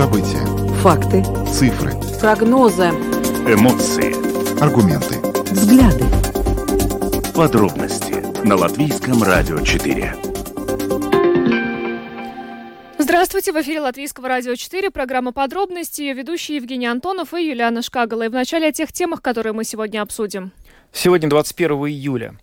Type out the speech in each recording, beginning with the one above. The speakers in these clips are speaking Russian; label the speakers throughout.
Speaker 1: События.
Speaker 2: Факты.
Speaker 1: Цифры.
Speaker 2: Прогнозы.
Speaker 3: Эмоции.
Speaker 1: Аргументы.
Speaker 2: Взгляды.
Speaker 3: Подробности на Латвийском радио 4.
Speaker 4: Здравствуйте, в эфире Латвийского радио 4, программа «Подробности», ее ведущие Евгений Антонов и Юлиана Шкагала. И в начале о тех темах, которые мы сегодня обсудим.
Speaker 5: Сегодня 21 июля.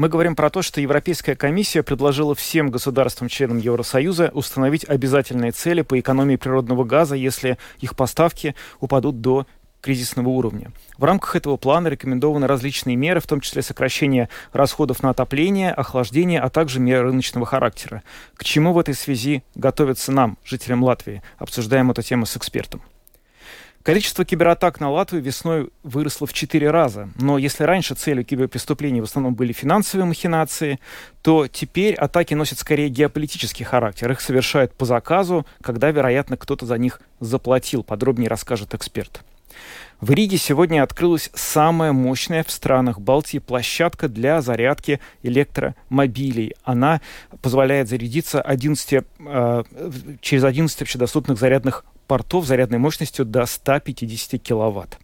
Speaker 5: Мы говорим про то, что Европейская комиссия предложила всем государствам-членам Евросоюза установить обязательные цели по экономии природного газа, если их поставки упадут до кризисного уровня. В рамках этого плана рекомендованы различные меры, в том числе сокращение расходов на отопление, охлаждение, а также меры рыночного характера. К чему в этой связи готовятся нам, жителям Латвии? Обсуждаем эту тему с экспертом. Количество кибератак на Латвию весной выросло в четыре раза. Но если раньше целью киберпреступлений в основном были финансовые махинации, то теперь атаки носят скорее геополитический характер. Их совершают по заказу, когда, вероятно, кто-то за них заплатил. Подробнее расскажет эксперт. В Риге сегодня открылась самая мощная в странах Балтии площадка для зарядки электромобилей. Она позволяет зарядиться 11, э, через 11 общедоступных зарядных портов зарядной мощностью до 150 киловатт.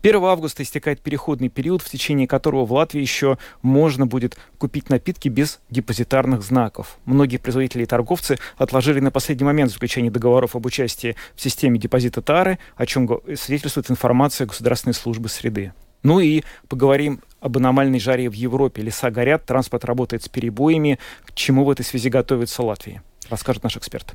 Speaker 5: 1 августа истекает переходный период, в течение которого в Латвии еще можно будет купить напитки без депозитарных знаков. Многие производители и торговцы отложили на последний момент заключение договоров об участии в системе депозита ТАРы, о чем свидетельствует информация Государственной службы среды. Ну и поговорим об аномальной жаре в Европе. Леса горят, транспорт работает с перебоями. К чему в этой связи готовится Латвия? Расскажет наш эксперт.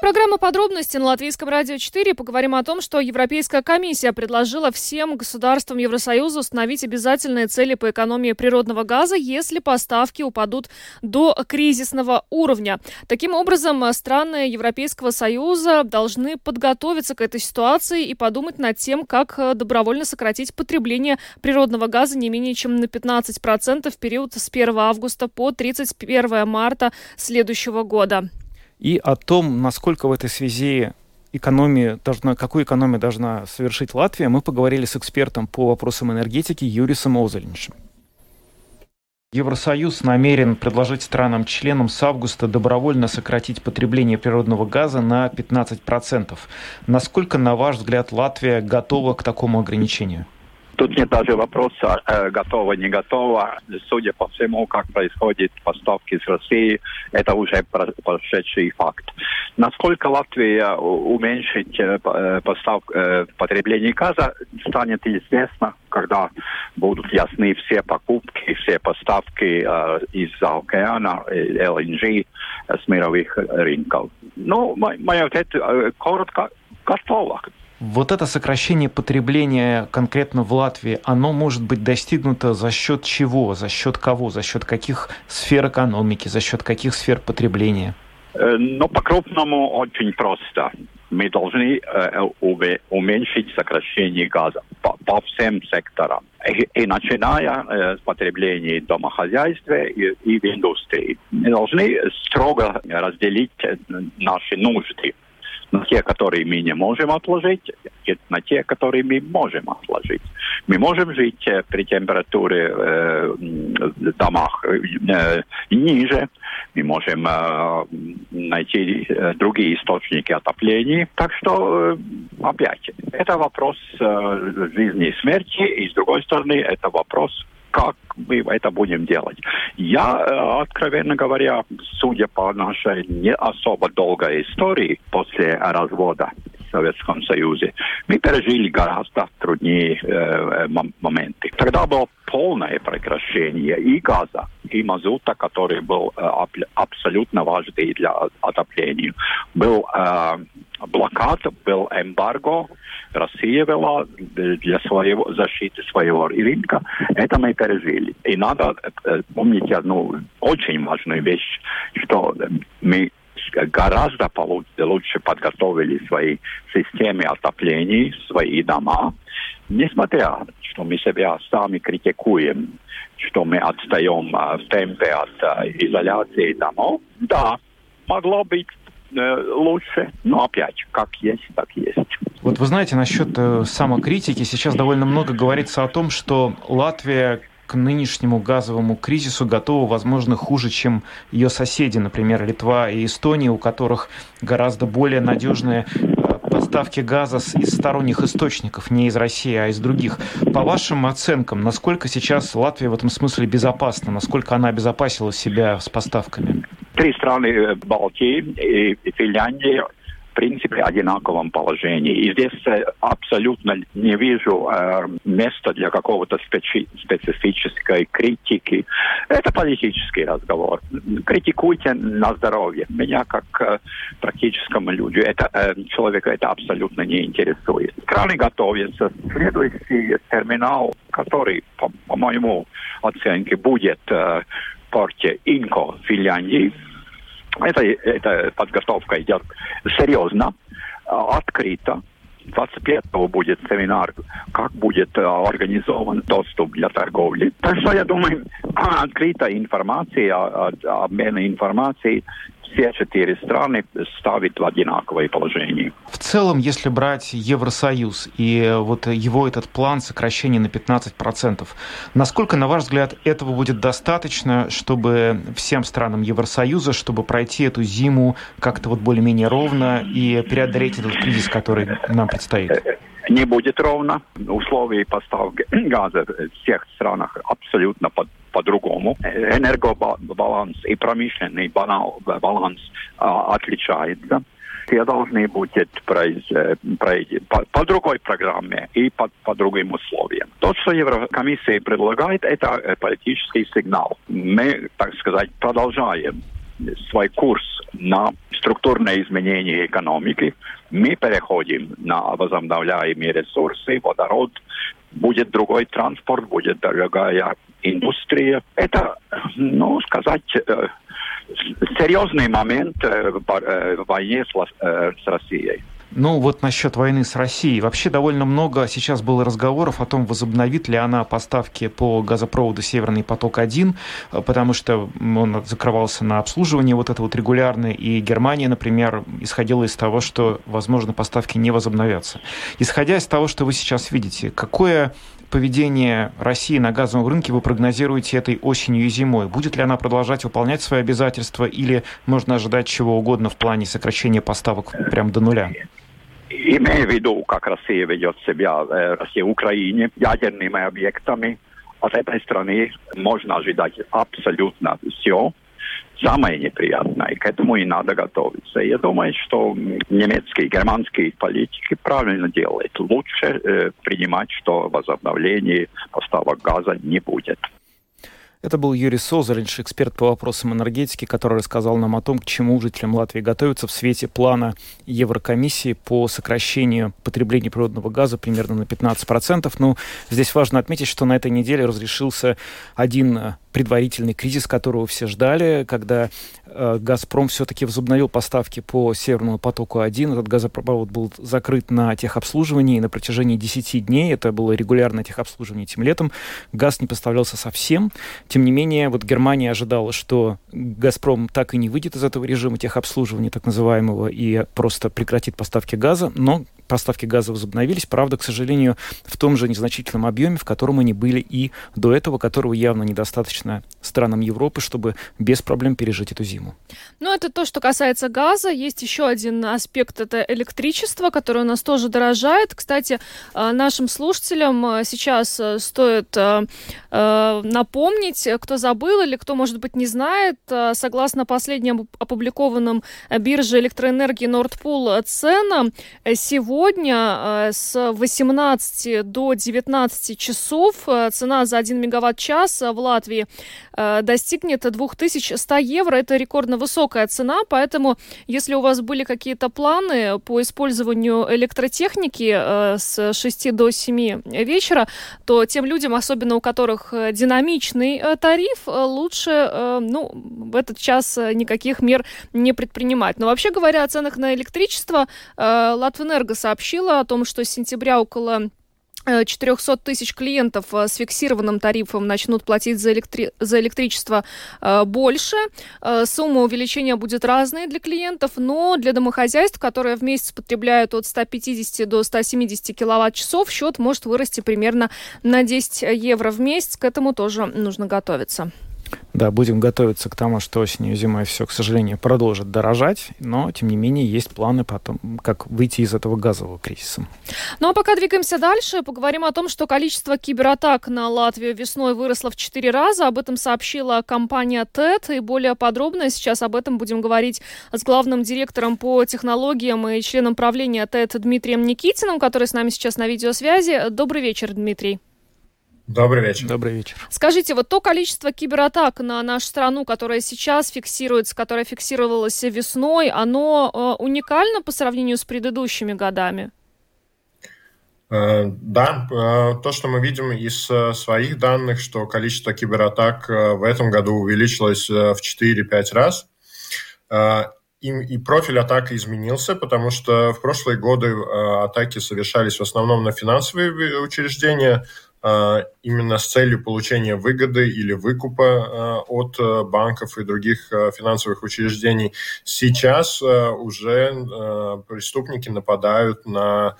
Speaker 4: Программа «Подробности» на Латвийском радио 4. Поговорим о том, что Европейская комиссия предложила всем государствам Евросоюза установить обязательные цели по экономии природного газа, если поставки упадут до кризисного уровня. Таким образом, страны Европейского Союза должны подготовиться к этой ситуации и подумать над тем, как добровольно сократить потребление природного газа не менее чем на 15% в период с 1 августа по 31 марта следующего года
Speaker 5: и о том, насколько в этой связи экономию должна, какую экономию должна совершить Латвия, мы поговорили с экспертом по вопросам энергетики Юрисом Озельничем. Евросоюз намерен предложить странам-членам с августа добровольно сократить потребление природного газа на 15%. Насколько, на ваш взгляд, Латвия готова к такому ограничению?
Speaker 6: Тут нет даже вопроса, э, готово, не готово. Судя по всему, как происходят поставки из России, это уже прошедший факт. Насколько Латвия уменьшит э, э, постав, э, потребление газа, станет известно, когда будут ясны все покупки, все поставки э, из-за океана, LNG с мировых рынков. Ну, мой, мой ответ э, коротко, готово.
Speaker 5: Вот это сокращение потребления конкретно в Латвии, оно может быть достигнуто за счет чего, за счет кого, за счет каких сфер экономики, за счет каких сфер потребления?
Speaker 6: Э, ну, по-крупному очень просто. Мы должны э, уменьшить сокращение газа по, по всем секторам. И, и начиная э, с потребления домохозяйства и, и в индустрии. Мы должны строго разделить э, наши нужды на те, которые мы не можем отложить, и на те, которые мы можем отложить. Мы можем жить э, при температуре э, в домах э, ниже, мы можем э, найти э, другие источники отопления. Так что, э, опять, это вопрос э, жизни и смерти, и с другой стороны, это вопрос как мы это будем делать. Я, э, откровенно говоря, судя по нашей не особо долгой истории после развода в Советском Союзе, мы пережили гораздо труднее э, моменты. Тогда было полное прекращение и газа, и мазута, который был э, абсолютно важный для отопления. Был э, блокада, был эмбарго, Россия вела для своего, защиты своего рынка. Это мы пережили. И надо э, помнить одну очень важную вещь, что мы гораздо лучше подготовили свои системы отопления, свои дома, несмотря, что мы себя сами критикуем, что мы отстаем а, в темпе от а, изоляции домов, да, могло быть э, лучше, но опять, как есть, так есть.
Speaker 5: Вот вы знаете, насчет э, самокритики, сейчас довольно много говорится о том, что Латвия к нынешнему газовому кризису готова, возможно, хуже, чем ее соседи, например, Литва и Эстония, у которых гораздо более надежные э, поставки газа из сторонних источников, не из России, а из других. По вашим оценкам, насколько сейчас Латвия в этом смысле безопасна? Насколько она обезопасила себя с поставками?
Speaker 6: Три страны э, Балтии и Финляндия принципе, одинаковом положении. И здесь э, абсолютно не вижу э, места для какого-то специ специфической критики. Это политический разговор. Критикуйте на здоровье. Меня, как э, практическому люди, это, э, человека это абсолютно не интересует. Краны готовятся. Следующий терминал, который, по, по моему оценке, будет э, порте Инко Финляндии, это, эта подготовка идет серьезно, а, открыто. 25-го будет семинар, как будет э, организован доступ для торговли. Так что я думаю, открытая информация, а, а, обмен информацией все четыре страны ставит в одинаковое положение.
Speaker 5: В целом, если брать Евросоюз и вот его этот план сокращения на 15%, насколько, на ваш взгляд, этого будет достаточно, чтобы всем странам Евросоюза, чтобы пройти эту зиму как-то вот более-менее ровно и преодолеть этот кризис, который нам предстоит?
Speaker 6: Не будет ровно. Условия поставки газа в всех странах абсолютно под по-другому. Энергобаланс и промышленный баланс а, отличается. Все должны будут пройти по, по другой программе и по, по другим условиям. То, что Еврокомиссия предлагает, это э, политический сигнал. Мы, так сказать, продолжаем свой курс на структурное изменение экономики. Мы переходим на возобновляемые ресурсы, водород, будет другой транспорт, будет другая индустрия. Это, ну, сказать, э, серьезный момент э, в войне с Россией.
Speaker 5: Ну вот насчет войны с Россией. Вообще довольно много сейчас было разговоров о том, возобновит ли она поставки по газопроводу «Северный поток-1», потому что он закрывался на обслуживание вот это вот регулярное, и Германия, например, исходила из того, что, возможно, поставки не возобновятся. Исходя из того, что вы сейчас видите, какое поведение России на газовом рынке вы прогнозируете этой осенью и зимой? Будет ли она продолжать выполнять свои обязательства или можно ожидать чего угодно в плане сокращения поставок прям до нуля?
Speaker 6: Имея в виду, как Россия ведет себя, э, Россия Украине, ядерными объектами, от этой страны можно ожидать абсолютно все. Самое неприятное, к этому и надо готовиться. Я думаю, что немецкие, германские политики правильно делают. Лучше э, принимать, что возобновление поставок газа не будет.
Speaker 5: Это был Юрий Созаринш, эксперт по вопросам энергетики, который рассказал нам о том, к чему жителям Латвии готовиться в свете плана Еврокомиссии по сокращению потребления природного газа примерно на 15%. Ну, здесь важно отметить, что на этой неделе разрешился один э, предварительный кризис, которого все ждали, когда «Газпром» все-таки возобновил поставки по «Северному потоку-1». Этот газопровод был закрыт на техобслуживании на протяжении 10 дней. Это было регулярное техобслуживание этим летом. Газ не поставлялся совсем. Тем не менее, вот Германия ожидала, что «Газпром» так и не выйдет из этого режима техобслуживания, так называемого, и просто прекратит поставки газа. Но поставки газа возобновились, правда, к сожалению, в том же незначительном объеме, в котором они были и до этого, которого явно недостаточно странам Европы, чтобы без проблем пережить эту зиму.
Speaker 4: Ну, это то, что касается газа. Есть еще один аспект, это электричество, которое у нас тоже дорожает. Кстати, э, нашим слушателям э, сейчас э, стоит напомнить, кто забыл или кто, может быть, не знает, согласно последним опубликованным бирже электроэнергии Nordpool ценам, сегодня с 18 до 19 часов цена за 1 мегаватт-час в Латвии достигнет 2100 евро. Это рекордно высокая цена, поэтому если у вас были какие-то планы по использованию электротехники э, с 6 до 7 вечера, то тем людям, особенно у которых э, динамичный э, тариф, лучше ну, в этот час никаких мер не предпринимать. Но вообще говоря о ценах на электричество, Латвэнерго сообщила о том, что с сентября около 400 тысяч клиентов э, с фиксированным тарифом начнут платить за, электри... за электричество э, больше. Э, сумма увеличения будет разной для клиентов, но для домохозяйств, которые в месяц потребляют от 150 до 170 киловатт-часов, счет может вырасти примерно на 10 евро в месяц. К этому тоже нужно готовиться.
Speaker 5: Да, будем готовиться к тому, что осенью и зимой все, к сожалению, продолжит дорожать, но, тем не менее, есть планы потом, как выйти из этого газового кризиса.
Speaker 4: Ну а пока двигаемся дальше, поговорим о том, что количество кибератак на Латвию весной выросло в четыре раза. Об этом сообщила компания TED, и более подробно сейчас об этом будем говорить с главным директором по технологиям и членом правления TED Дмитрием Никитиным, который с нами сейчас на видеосвязи. Добрый вечер, Дмитрий.
Speaker 1: Добрый вечер.
Speaker 5: Добрый вечер.
Speaker 4: Скажите, вот то количество кибератак на нашу страну, которое сейчас фиксируется, которое фиксировалось весной, оно э, уникально по сравнению с предыдущими годами?
Speaker 1: Э, да, э, то, что мы видим из э, своих данных, что количество кибератак в этом году увеличилось в 4-5 раз. И, профиль атаки изменился, потому что в прошлые годы атаки совершались в основном на финансовые учреждения, именно с целью получения выгоды или выкупа а, от а, банков и других финансовых учреждений. Сейчас уже преступники нападают на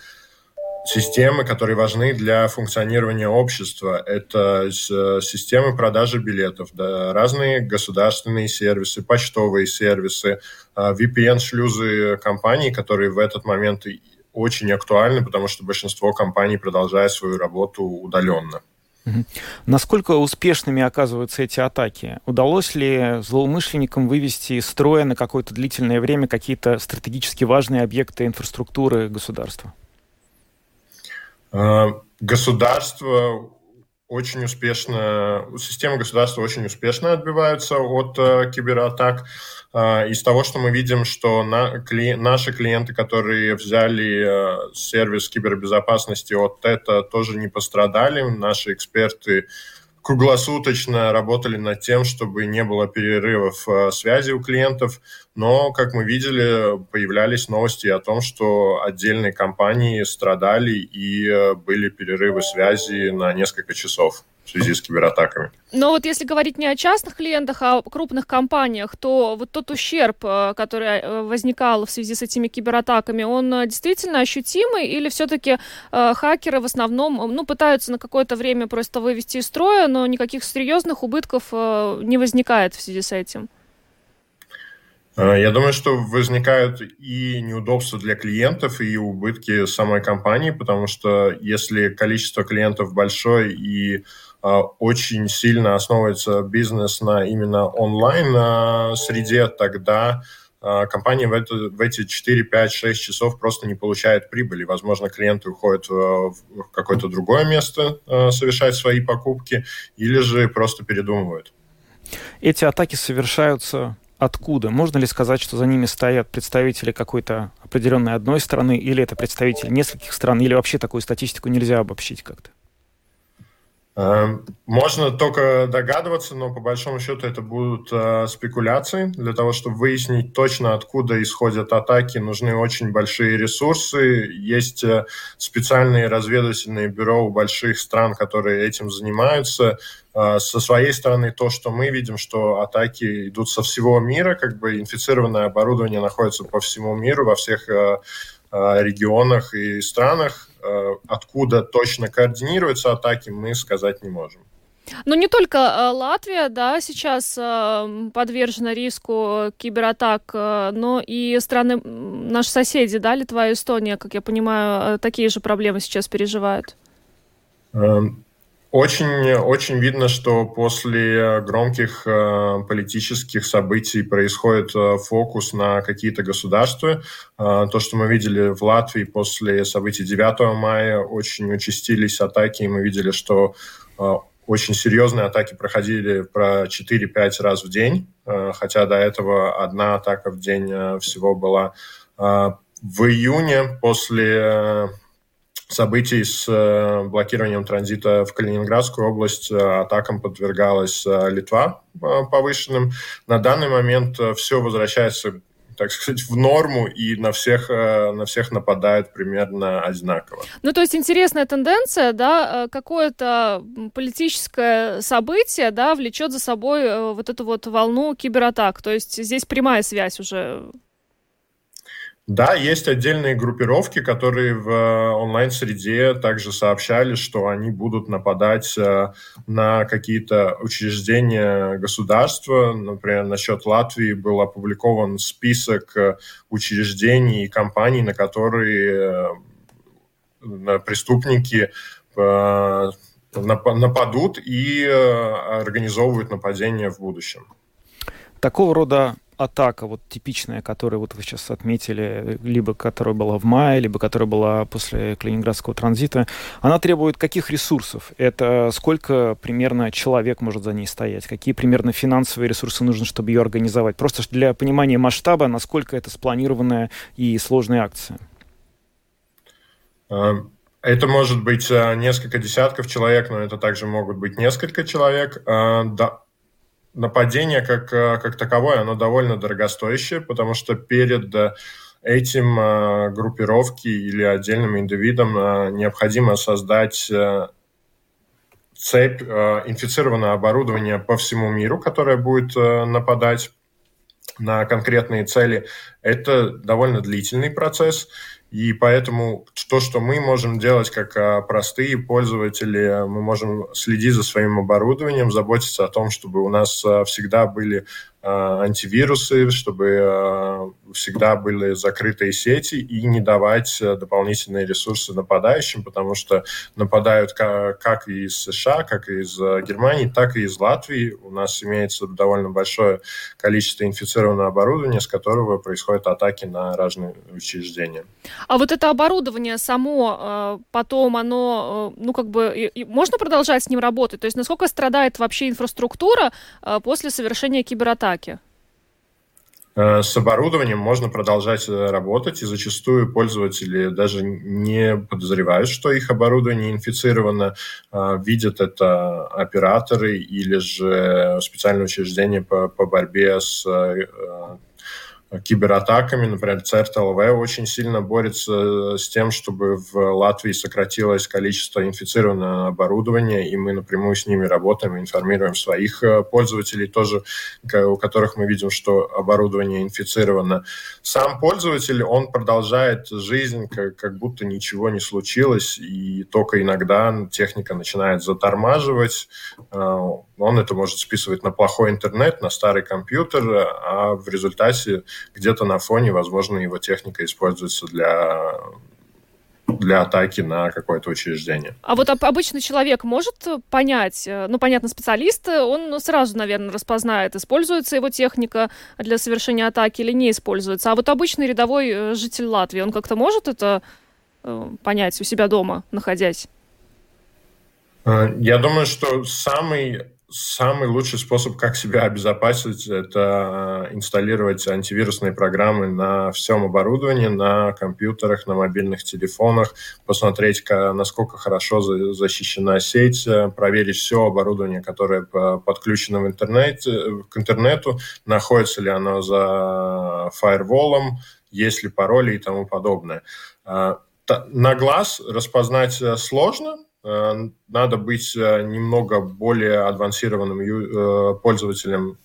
Speaker 1: системы, которые важны для функционирования общества. Это системы продажи билетов, да, разные государственные сервисы, почтовые сервисы, VPN-шлюзы компаний, которые в этот момент очень актуальны, потому что большинство компаний продолжает свою работу удаленно.
Speaker 5: Насколько успешными оказываются эти атаки? Удалось ли злоумышленникам вывести из строя на какое-то длительное время какие-то стратегически важные объекты инфраструктуры государства?
Speaker 1: А, государство очень успешно, системы государства очень успешно отбиваются от э, кибератак. Э, из того, что мы видим, что на, кли, наши клиенты, которые взяли э, сервис кибербезопасности от ТЭТа, тоже не пострадали. Наши эксперты круглосуточно работали над тем, чтобы не было перерывов э, связи у клиентов, но, как мы видели, появлялись новости о том, что отдельные компании страдали и э, были перерывы связи на несколько часов в связи с кибератаками.
Speaker 4: Но вот если говорить не о частных клиентах, а о крупных компаниях, то вот тот ущерб, э, который э, возникал в связи с этими кибератаками, он э, действительно ощутимый или все-таки э, хакеры в основном ну, пытаются на какое-то время просто вывести из строя, но никаких серьезных убытков э, не возникает в связи с этим?
Speaker 1: Я думаю, что возникают и неудобства для клиентов, и убытки самой компании, потому что если количество клиентов большое и очень сильно основывается бизнес на именно онлайн а, тогда а, компания в, это, в эти 4, 5, 6 часов просто не получает прибыли. Возможно, клиенты уходят в какое-то другое место совершать свои покупки или же просто передумывают.
Speaker 5: Эти атаки совершаются откуда? Можно ли сказать, что за ними стоят представители какой-то определенной одной страны, или это представители нескольких стран, или вообще такую статистику нельзя обобщить как-то?
Speaker 1: Эм, можно только догадываться, но по большому счету это будут э, спекуляции. Для того, чтобы выяснить точно, откуда исходят атаки, нужны очень большие ресурсы. Есть э, специальные разведывательные бюро у больших стран, которые этим занимаются. Э, со своей стороны, то, что мы видим, что атаки идут со всего мира, как бы инфицированное оборудование находится по всему миру, во всех э, э регионах и странах откуда точно координируются атаки, мы сказать не можем.
Speaker 4: Но не только э, Латвия, да, сейчас э, подвержена риску кибератак, но и страны, наши соседи, да, Литва и Эстония, как я понимаю, такие же проблемы сейчас переживают.
Speaker 1: Очень, очень видно, что после громких э, политических событий происходит э, фокус на какие-то государства. Э, то, что мы видели в Латвии после событий 9 мая, очень участились атаки, и мы видели, что э, очень серьезные атаки проходили про 4-5 раз в день, э, хотя до этого одна атака в день э, всего была. В июне после событий с э, блокированием транзита в Калининградскую область э, атакам подвергалась э, Литва повышенным. На данный момент все возвращается так сказать, в норму и на всех, на всех нападают примерно одинаково.
Speaker 4: Ну, то есть интересная тенденция, да, какое-то политическое событие, да, влечет за собой вот эту вот волну кибератак. То есть здесь прямая связь уже
Speaker 1: да, есть отдельные группировки, которые в э, онлайн-среде также сообщали, что они будут нападать э, на какие-то учреждения государства. Например, насчет Латвии был опубликован список э, учреждений и компаний, на которые преступники нападут и организовывают нападения в будущем.
Speaker 5: Такого рода атака, вот типичная, которую вот вы сейчас отметили, либо которая была в мае, либо которая была после Калининградского транзита, она требует каких ресурсов? Это сколько примерно человек может за ней стоять? Какие примерно финансовые ресурсы нужны, чтобы ее организовать? Просто для понимания масштаба, насколько это спланированная и сложная акция.
Speaker 1: Эм, это может быть э, несколько десятков человек, но это также могут быть несколько человек. Э, да, нападение как, э, как таковое, оно довольно дорогостоящее, потому что перед э, этим э, группировке или отдельным индивидам необходимо создать цепь инфицированного оборудования по всему миру, которое будет нападать на конкретные цели. Это довольно длительный процесс, и поэтому то, что мы можем делать как а, простые пользователи, мы можем следить за своим оборудованием, заботиться о том, чтобы у нас а, всегда были антивирусы, чтобы всегда были закрытые сети и не давать дополнительные ресурсы нападающим, потому что нападают как из США, как из Германии, так и из Латвии. У нас имеется довольно большое количество инфицированного оборудования, с которого происходят атаки на разные учреждения.
Speaker 4: А вот это оборудование само, э, потом оно, э, ну, как бы, можно продолжать с ним работать? То есть насколько страдает вообще инфраструктура э, после совершения кибератаки?
Speaker 1: С оборудованием можно продолжать работать, и зачастую пользователи даже не подозревают, что их оборудование инфицировано, видят это операторы или же специальные учреждения по, по борьбе с кибератаками. Например, ЦРТЛВ очень сильно борется с тем, чтобы в Латвии сократилось количество инфицированного оборудования, и мы напрямую с ними работаем, информируем своих э, пользователей тоже, у которых мы видим, что оборудование инфицировано. Сам пользователь, он продолжает жизнь, как, как будто ничего не случилось, и только иногда техника начинает затормаживать, э, он это может списывать на плохой интернет, на старый компьютер, а в результате где-то на фоне, возможно, его техника используется для для атаки на какое-то учреждение.
Speaker 4: А вот обычный человек может понять, э, ну, понятно, специалист, он сразу, наверное, распознает, используется его техника для совершения атаки или не используется. А вот обычный рядовой э, житель Латвии, он как-то может это э, понять у себя дома, находясь?
Speaker 1: Я думаю, что самый Самый лучший способ, как себя обезопасить, это э, инсталлировать антивирусные программы на всем оборудовании, на компьютерах, на мобильных телефонах, посмотреть, насколько хорошо защищена сеть, э, проверить все оборудование, которое подключено в интернет, к интернету, находится ли оно за фаерволом, есть ли пароли и тому подобное. Э, на глаз распознать сложно, Э, надо быть э, немного более адвансированным э, пользователем,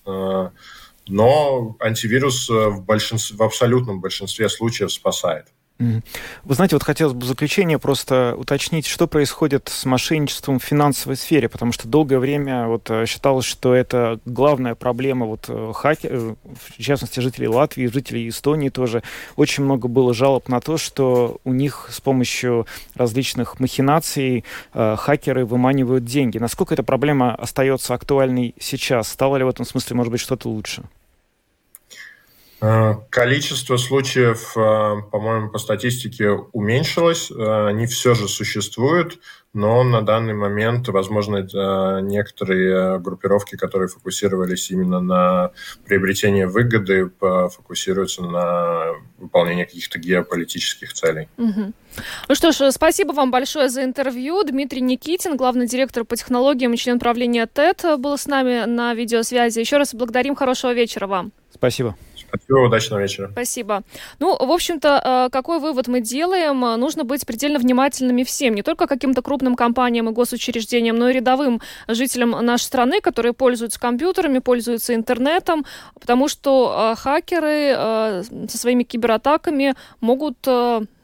Speaker 1: но антивирус в, большинстве, в абсолютном большинстве случаев спасает.
Speaker 5: Вы знаете, вот хотелось бы в заключение просто уточнить, что происходит с мошенничеством в финансовой сфере, потому что долгое время вот э, считалось, что это главная проблема вот э, хакер, э, в частности жителей Латвии, жителей Эстонии тоже. Очень много было жалоб на то, что у них с помощью различных махинаций хакеры выманивают деньги. Насколько эта проблема остается актуальной сейчас? Стало ли в этом смысле, может быть, что-то лучше?
Speaker 1: Э, количество случаев, э, по-моему, по статистике уменьшилось. Э, они все же существуют, но на данный момент, возможно, некоторые группировки, которые фокусировались именно на приобретении выгоды, фокусируются на выполнении каких-то геополитических целей.
Speaker 4: Угу. Ну что ж, спасибо вам большое за интервью. Дмитрий Никитин, главный директор по технологиям и член правления ТЭТ, был с нами на видеосвязи. Еще раз благодарим. Хорошего вечера вам.
Speaker 5: Спасибо.
Speaker 1: Спасибо, удачного вечера.
Speaker 4: Спасибо. Ну, в общем-то, э, какой вывод мы делаем? Нужно быть предельно внимательными всем, не только каким-то крупным компаниям и госучреждениям, но и рядовым жителям нашей страны, которые пользуются компьютерами, пользуются интернетом, потому что э, хакеры э, со своими кибератаками могут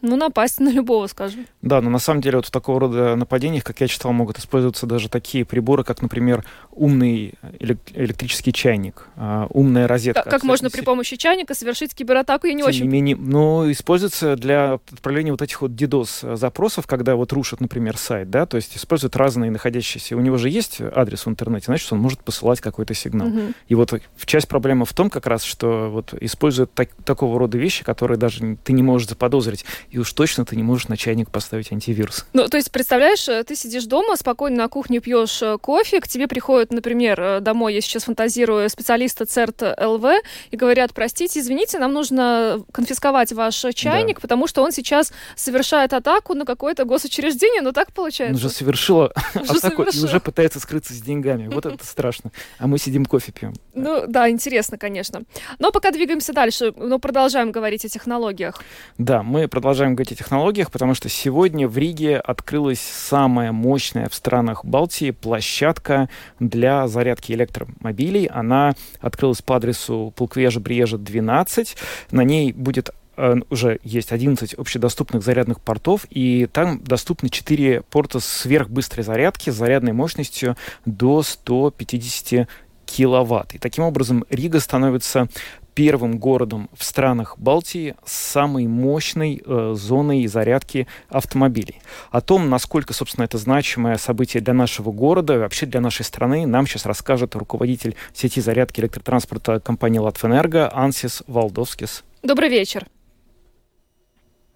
Speaker 4: ну, напасть на любого, скажем.
Speaker 5: Да, но на самом деле вот в такого рода нападениях, как я читал, могут использоваться даже такие приборы, как, например, умный электрический чайник, а, умная розетка.
Speaker 4: Как, как можно при помощи чайника совершить кибератаку? Я не
Speaker 5: Тем
Speaker 4: очень...
Speaker 5: менее, но используется для отправления вот этих вот DDoS-запросов, когда вот рушат, например, сайт, да, то есть используют разные находящиеся. У него же есть адрес в интернете, значит, он может посылать какой-то сигнал. Угу. И вот часть проблемы в том как раз, что вот используют так, такого рода вещи, которые даже ты не можешь заподозрить и уж точно ты не можешь на чайник поставить антивирус.
Speaker 4: Ну, то есть, представляешь, э, ты сидишь дома, спокойно на кухне пьешь э, кофе, к тебе приходят, например, э, домой, я сейчас фантазирую, специалисты ЦЕРТ ЛВ и говорят, простите, извините, нам нужно конфисковать ваш чайник, да. потому что он сейчас совершает атаку на какое-то госучреждение, но так получается.
Speaker 5: Он уже совершил атаку и уже пытается скрыться с деньгами. Вот это страшно. А мы сидим кофе пьем.
Speaker 4: Ну, да, интересно, конечно. Но пока двигаемся дальше, но продолжаем говорить о технологиях.
Speaker 5: Да, мы продолжаем продолжаем говорить о технологиях, потому что сегодня в Риге открылась самая мощная в странах Балтии площадка для зарядки электромобилей. Она открылась по адресу Полквежа Бриежа 12. На ней будет э, уже есть 11 общедоступных зарядных портов, и там доступны 4 порта сверхбыстрой зарядки с зарядной мощностью до 150 киловатт. И таким образом Рига становится первым городом в странах Балтии с самой мощной э, зоной зарядки автомобилей. О том, насколько, собственно, это значимое событие для нашего города, вообще для нашей страны, нам сейчас расскажет руководитель сети зарядки электротранспорта компании «Латвэнерго» Ансис Валдовскис.
Speaker 4: Добрый вечер.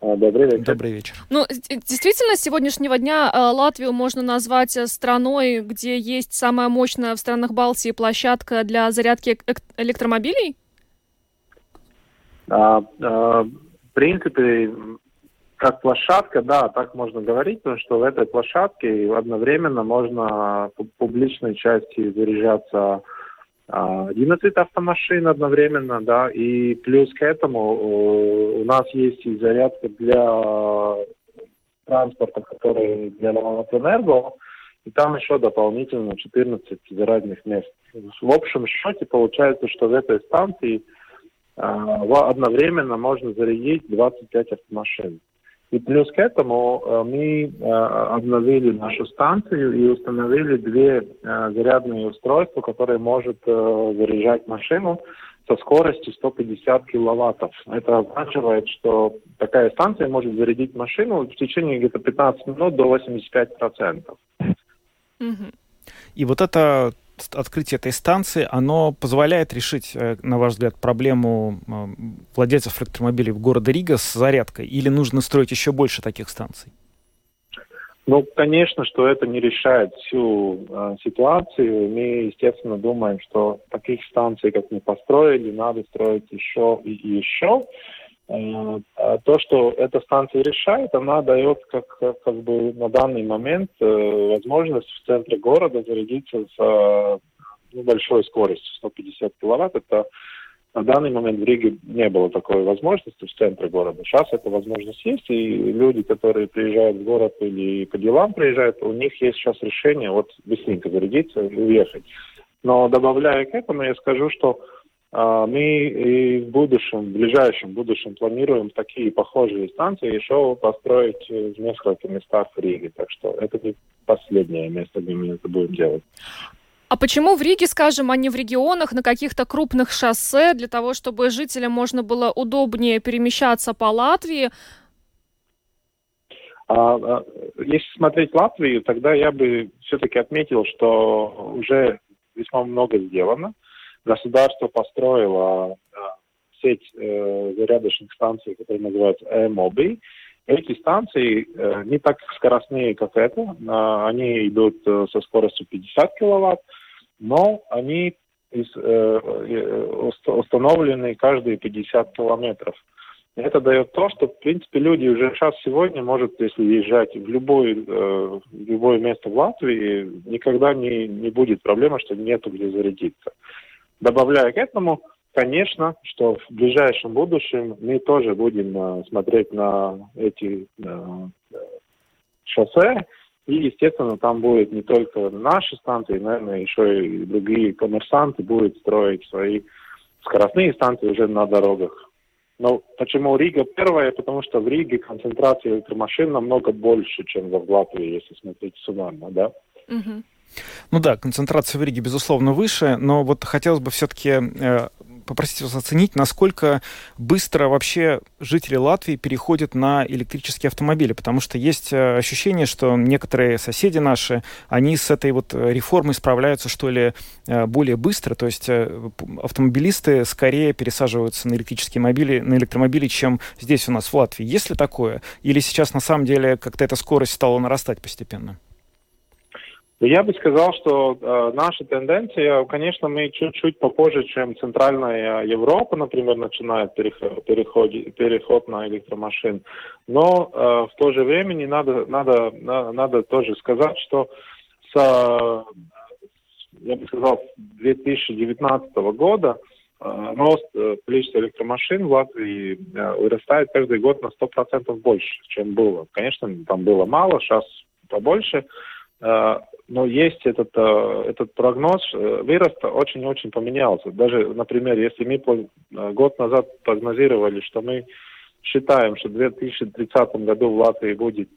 Speaker 7: А, добрый вечер.
Speaker 5: Добрый вечер.
Speaker 4: Ну, действительно, с сегодняшнего дня э, Латвию можно назвать э, страной, где есть самая мощная в странах Балтии площадка для зарядки электромобилей?
Speaker 7: А, а, в принципе, как площадка, да, так можно говорить, потому что в этой площадке одновременно можно в публичной части заряжаться 11 а, автомашин одновременно, да, и плюс к этому у нас есть и зарядка для транспорта, который для Энерго, и там еще дополнительно 14 зарядных мест. В общем счете получается, что в этой станции одновременно можно зарядить 25 автомашин. И плюс к этому э, мы э, обновили нашу станцию и установили две э, зарядные устройства, которые может заряжать машину со скоростью 150 киловаттов. Это означает, что такая станция может зарядить машину в течение где-то 15 минут до 85 процентов.
Speaker 5: И вот это открытие этой станции, оно позволяет решить, э, на ваш взгляд, проблему владельцев электромобилей в городе Рига с зарядкой? Или нужно строить еще больше таких станций?
Speaker 7: Ну, конечно, что это не решает всю э, ситуацию. Мы, естественно, думаем, что таких станций, как мы построили, надо строить еще и еще. Э, то, что эта станция решает, она дает как, как бы на данный момент э, возможность в центре города зарядиться с ну, большой скоростью 150 киловатт. Это на данный момент в Риге не было такой возможности в центре города. Сейчас эта возможность есть, и люди, которые приезжают в город или по делам приезжают, у них есть сейчас решение вот быстренько зарядиться и уехать. Но добавляя к этому, я скажу, что мы и в будущем, в ближайшем будущем планируем такие похожие станции еще построить в нескольких местах в Риге. Так что это не последнее место, где мы это будем делать.
Speaker 4: А почему в Риге, скажем, а не в регионах, на каких-то крупных шоссе, для того, чтобы жителям можно было удобнее перемещаться по Латвии?
Speaker 7: А, а, если смотреть Латвию, тогда я бы все-таки отметил, что уже весьма много сделано. Государство построило а, сеть э, зарядочных станций, которые называются e-mobi. Эти станции э, не так скоростные, как это. Э, они идут э, со скоростью 50 киловатт, но они из, э, э установлены каждые 50 километров. Это дает то, что, в принципе, люди уже сейчас сегодня могут, если езжать в, любой, э, любое место в Латвии, никогда не, не будет проблемы, что нету где зарядиться. Добавляя к этому, конечно, что в ближайшем будущем мы тоже будем э, смотреть на эти э, шоссе, и, естественно, там будет не только наши станции, наверное, еще и другие коммерсанты будут строить свои скоростные станции уже на дорогах. Но почему Рига первая? Потому что в Риге концентрация электромашин намного больше, чем в Латвии, если смотреть суммарно, да?
Speaker 5: Угу. Ну да, концентрация в Риге, безусловно, выше, но вот хотелось бы все-таки э, попросить вас оценить, насколько быстро вообще жители Латвии переходят на электрические автомобили, потому что есть э, ощущение, что некоторые соседи наши, они с этой вот реформой справляются, что ли, э, более быстро, то есть автомобилисты скорее пересаживаются на электрические мобили, на электромобили, чем здесь у нас в Латвии. Есть ли такое? Или сейчас на самом деле как-то эта скорость стала нарастать постепенно?
Speaker 7: Ну, я бы сказал, что э, наша тенденция, конечно, мы чуть-чуть попозже, чем Центральная Европа, например, начинает переход, переход, на электромашин. Но э, в то же время не надо, надо, надо тоже сказать, что с, я бы сказал, 2019 года э, рост э, количества электромашин в Латвии э, вырастает каждый год на 100% больше, чем было. Конечно, там было мало, сейчас побольше. Но есть этот, э, этот прогноз, э, выроста очень-очень поменялся. Даже, например, если мы год назад прогнозировали, что мы считаем, что в 2030 году в Латвии будет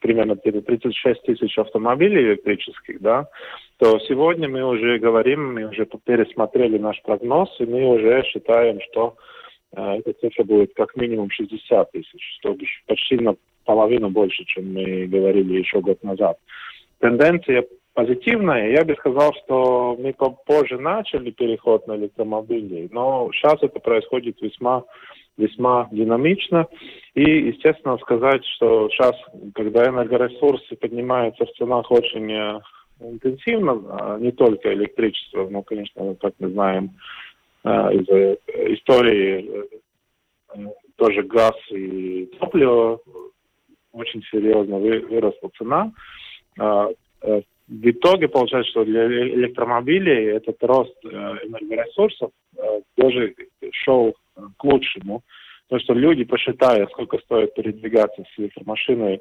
Speaker 7: примерно 36 тысяч автомобилей электрических, да, то сегодня мы уже говорим, мы уже пересмотрели наш прогноз, и мы уже считаем, что э, эта цифра будет как минимум 60 тысяч, что почти на половину больше, чем мы говорили еще год назад. Тенденция позитивная. Я бы сказал, что мы попозже начали переход на электромобили, но сейчас это происходит весьма весьма динамично. И, естественно, сказать, что сейчас, когда энергоресурсы поднимаются в ценах очень э, интенсивно, а не только электричество, но, конечно, как мы знаем, э, из истории э, тоже газ и топливо очень серьезно выросла цена. А, э, в итоге получается, что для электромобилей этот рост э, энергоресурсов э, тоже шел к лучшему. Потому что люди посчитают, сколько стоит передвигаться с электромашиной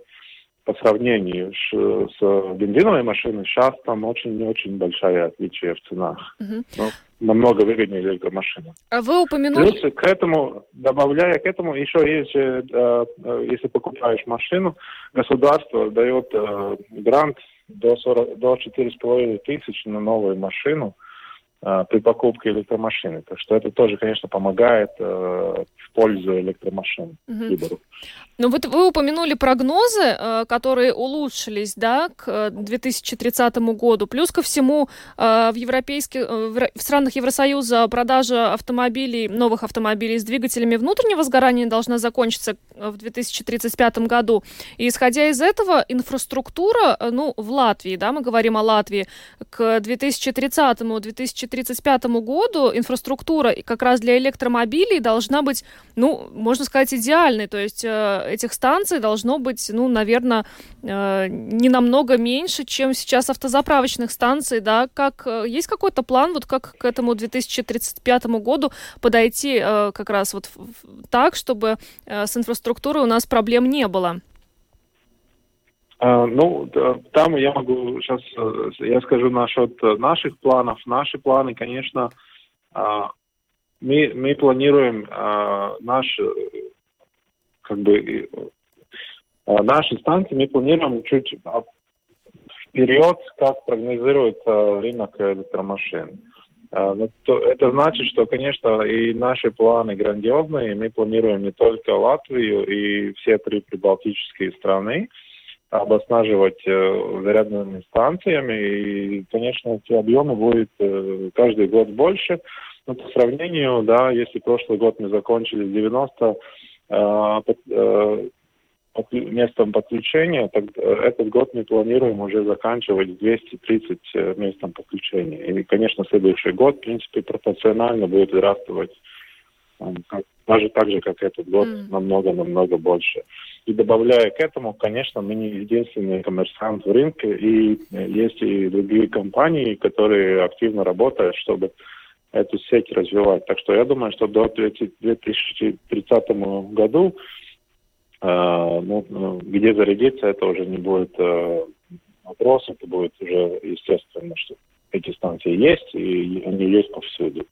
Speaker 7: по сравнению с, с бензиновой машиной, сейчас там очень-очень большая отличие в ценах. Угу. Ну, намного выгоднее электромашина.
Speaker 4: А вы упомянули...
Speaker 7: Плюс к этому, добавляя к этому, еще есть э, э, если покупаешь машину, государство дает э, грант до, 40, до 4,5 тысяч на новую машину, Э, при покупке электромашины. Так что это тоже, конечно, помогает э, в пользу электромашин угу. выбору.
Speaker 4: Ну вот вы упомянули прогнозы, э, которые улучшились, да, к 2030 году. Плюс ко всему э, в европейских, э, в странах Евросоюза продажа автомобилей, новых автомобилей с двигателями внутреннего сгорания должна закончиться в 2035 году. И исходя из этого, инфраструктура, ну, в Латвии, да, мы говорим о Латвии, к 2030-2035 2035 году инфраструктура как раз для электромобилей должна быть, ну, можно сказать, идеальной. То есть э, этих станций должно быть, ну, наверное, э, не намного меньше, чем сейчас автозаправочных станций, да. Как, э, есть какой-то план, вот как к этому 2035 году подойти э, как раз вот так, чтобы э, с инфраструктурой у нас проблем не было?
Speaker 7: А, ну, там я могу сейчас, э, я скажу насчет наших планов. Наши планы, конечно, а, мы, мы планируем а, наш, как бы, наши станции, мы планируем чуть вперед, как прогнозируется рынок электромашин. А, ну, это значит, что, конечно, и наши планы грандиозные. Мы планируем не только Латвию и все три прибалтические страны обоснаживать э, зарядными станциями. И, конечно, эти объемы будут э, каждый год больше. Но по сравнению, да, если прошлый год мы закончили с 90 э, местом подключения, так, э, этот год мы планируем уже заканчивать 230 э, местом подключения. И, конечно, следующий год, в принципе, пропорционально будет вырастывать как, даже так же, как этот год, mm. намного-намного больше. И добавляя к этому, конечно, мы не единственный коммерсант в рынке, и э, есть и другие компании, которые активно работают, чтобы эту сеть развивать. Так что я думаю, что до 2030 году ну, ну, где зарядиться, это уже не будет э, вопрос, это будет уже естественно, что эти станции есть, и они есть повсюду.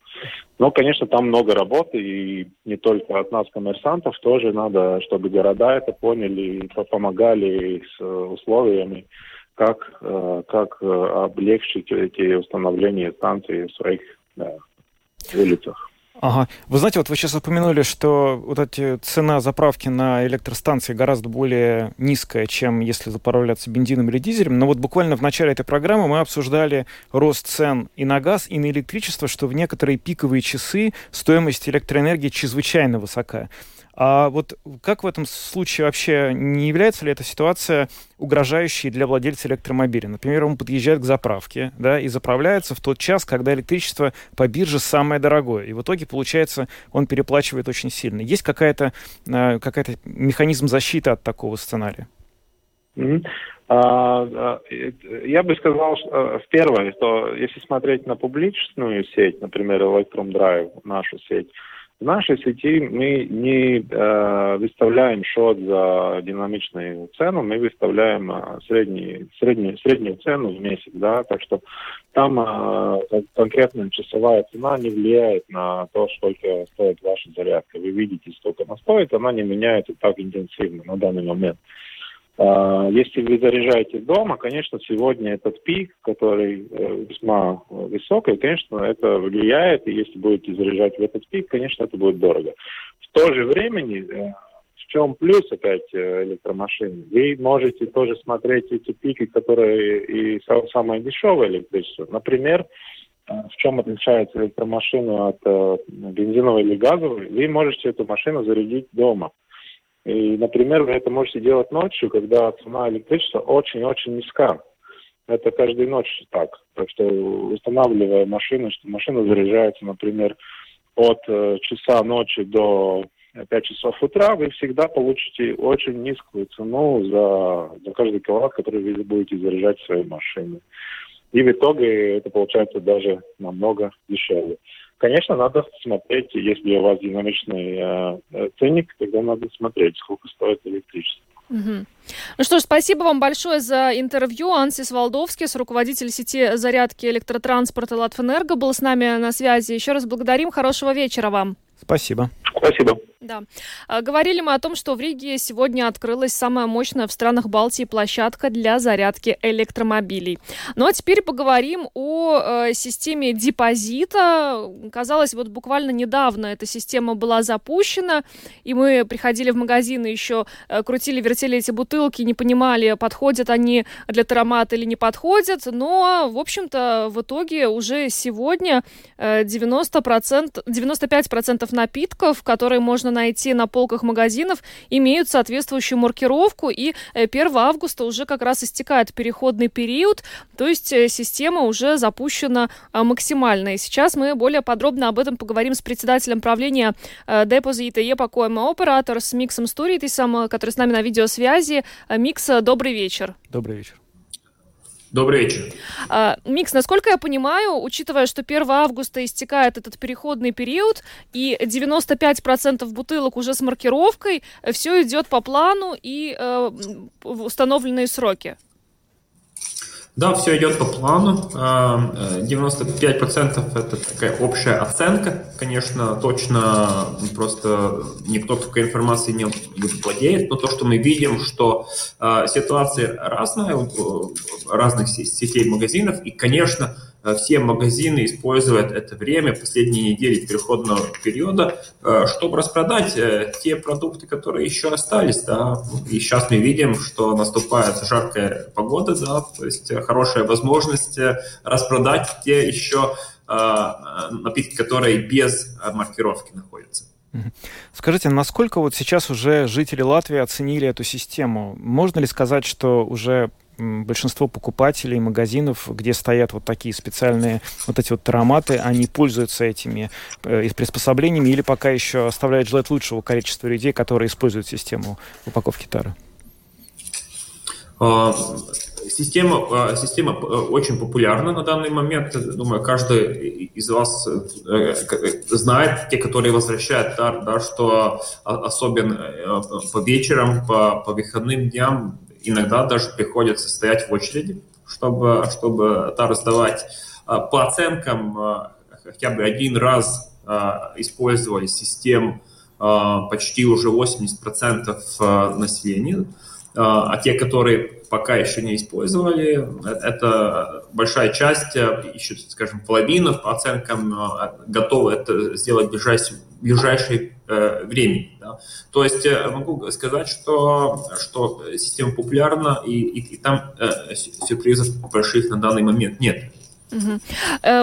Speaker 7: Но, конечно, там много работы, и не только от нас, коммерсантов, тоже надо, чтобы города это поняли и помогали с условиями, как, э, как э, облегчить эти установления станций в своих да, улицах.
Speaker 5: Ага. Вы знаете, вот вы сейчас упомянули, что вот эти цена заправки на электростанции гораздо более низкая, чем если заправляться бензином или дизелем. Но вот буквально в начале этой программы мы обсуждали рост цен и на газ, и на электричество, что в некоторые пиковые часы стоимость электроэнергии чрезвычайно высока. А вот как в этом случае вообще не является ли эта ситуация угрожающей для владельца электромобиля? Например, он подъезжает к заправке да, и заправляется в тот час, когда электричество по бирже самое дорогое. И в итоге, получается, он переплачивает очень сильно. Есть какая-то э, какая механизм защиты от такого сценария?
Speaker 7: Mm-hmm. Я бы сказал, что э, первое, что если смотреть на публичную сеть, например, Electrum Drive, нашу сеть, в нашей сети мы не э, выставляем счет за динамичную цену, мы выставляем э, средний, средний, среднюю цену в месяц, да, так что там э, конкретная часовая цена не влияет на то, сколько стоит ваша зарядка. Вы видите, сколько она стоит, она не меняется так интенсивно на данный момент. А, если вы заряжаете дома, конечно, сегодня этот пик, который э, весьма высокий, конечно, это влияет, и если будете заряжать в этот пик, конечно, это будет дорого. В то же время, э, в чем плюс опять э, электромашин? Вы можете тоже смотреть эти пики, которые и самое дешевое электричество. Например, в чем отличается электромашина от бензиновой или газовой? Вы можете эту машину зарядить дома. И, например, вы это можете делать ночью, когда цена электричества очень-очень низка. Это каждую ночь так. Так что устанавливая машину, что машина заряжается, например, от э, часа ночи до 5 часов утра, вы всегда получите очень низкую цену за, за каждый киловатт, который вы будете заряжать в своей машине. И в итоге это получается даже намного дешевле. Конечно, надо смотреть, если у вас динамичный э, э, ценник, тогда надо смотреть, сколько стоит электричество.
Speaker 4: Угу. Ну что ж, спасибо вам большое за интервью. Ансис Валдовский, руководитель сети зарядки электротранспорта Латвэнерго, был с нами на связи. Еще раз благодарим. Хорошего вечера вам.
Speaker 5: Спасибо.
Speaker 7: Спасибо.
Speaker 4: Да. А, говорили мы о том, что в Риге сегодня открылась самая мощная в странах Балтии площадка для зарядки электромобилей. Ну а теперь поговорим о э, системе депозита. Казалось, вот буквально недавно эта система была запущена, и мы приходили в магазин и еще э, крутили, вертели эти бутылки, не понимали, подходят они для таромата или не подходят. Но, в общем-то, в итоге уже сегодня э, 90%, 95% напитков, которые можно можно найти на полках магазинов, имеют соответствующую маркировку, и 1 э, августа уже как раз истекает переходный период, то есть э, система уже запущена э, максимально. И сейчас мы более подробно об этом поговорим с председателем правления депозита Епакоема оператор с Миксом Стуритисом, который с нами на видеосвязи. Микс, добрый вечер.
Speaker 5: Добрый вечер.
Speaker 8: Добрый вечер.
Speaker 4: А, Микс, насколько я понимаю, учитывая, что 1 августа истекает этот переходный период, и 95% бутылок уже с маркировкой, все идет по плану и э, установленные сроки.
Speaker 8: Да, все идет по плану. 95% это такая общая оценка. Конечно, точно просто никто такой информацией не владеет, но то, что мы видим, что ситуация разная у разных сетей магазинов, и, конечно, Э, все магазины используют это время, последние недели переходного периода, э, чтобы распродать э, те продукты, которые еще остались. Да. И сейчас мы видим, что наступает жаркая погода, да, то есть хорошая возможность распродать те еще напитки, которые без маркировки находятся.
Speaker 5: Скажите, насколько вот сейчас уже жители Латвии оценили эту систему? Можно ли сказать, что уже большинство покупателей магазинов, где стоят вот такие специальные вот эти вот ароматы, они пользуются этими э, приспособлениями или пока еще оставляют желать лучшего количества людей, которые используют систему упаковки тары?
Speaker 8: А, система, а, система э, очень популярна на данный момент. Думаю, каждый из вас э, знает, те, которые возвращают тар, да, что особенно по вечерам, по, по выходным дням иногда даже приходится стоять в очереди, чтобы, чтобы это раздавать. А, по оценкам, а, хотя бы один раз а, использовали систему почти уже 80% населения, а те, которые пока еще не использовали. Э, это большая часть, э, еще, скажем, половина по оценкам э, готовы это сделать в ближайшее, в ближайшее время. То есть могу сказать, что, что система популярна, и, и, и там сюрпризов больших на данный момент нет.
Speaker 4: Угу.